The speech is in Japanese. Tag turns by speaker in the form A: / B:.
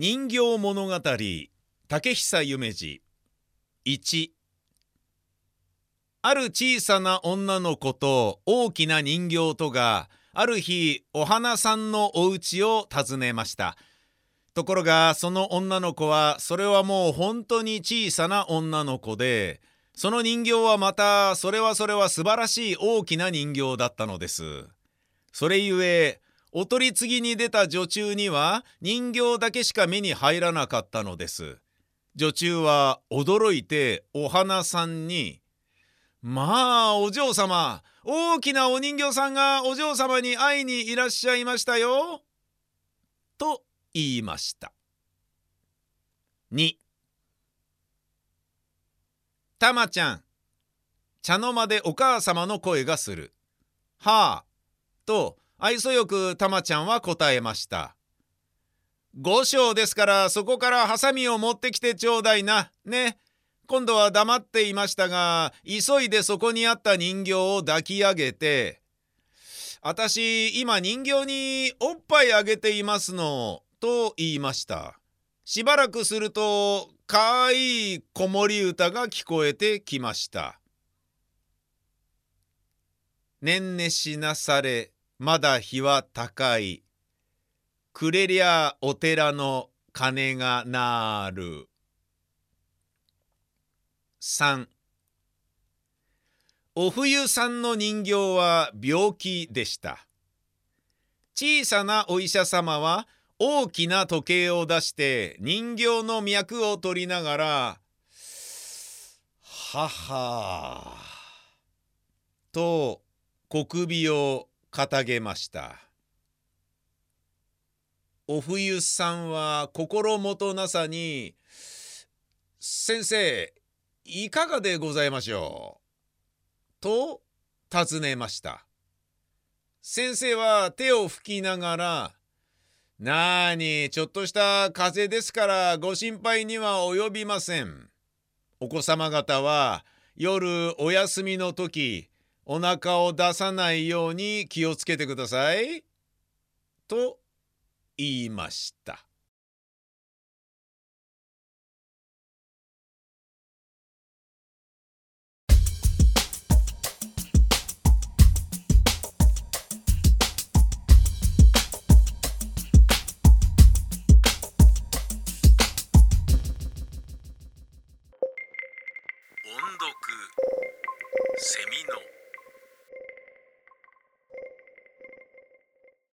A: 人形物語竹久夢二。1ある小さな女の子と大きな人形とがある日お花さんのお家を訪ねました。ところがその女の子はそれはもう本当に小さな女の子でその人形はまたそれはそれは素晴らしい大きな人形だったのです。それゆえお取り次ぎに出た女中には人形だけしか目に入らなかったのです。女中は驚いてお花さんに「まあお嬢様大きなお人形さんがお嬢様に会いにいらっしゃいましたよ」と言いました。2たまちゃん茶の間でお母様の声がする「はあ」と愛想よくたまちゃんは答えました。五章ですからそこからハサミを持ってきてちょうだいな。ね。今度は黙っていましたが急いでそこにあった人形を抱き上げて「私今人形におっぱいあげていますの」と言いました。しばらくするとかわいい子守歌が聞こえてきました。ねんねしなされまだ日は高い。くれりゃお寺の鐘が鳴る。3お冬さんの人形は病気でした。小さなお医者様は大きな時計を出して人形の脈を取りながら「はは」と小首をかたげました。お冬さんは心もとなさに「先生いかがでございましょう?」と尋ねました。先生は手を拭きながら「なーにちょっとした風邪ですからご心配には及びません」お子様方は夜お休みの時お腹を出さないように気をつけてください。と言いました。音読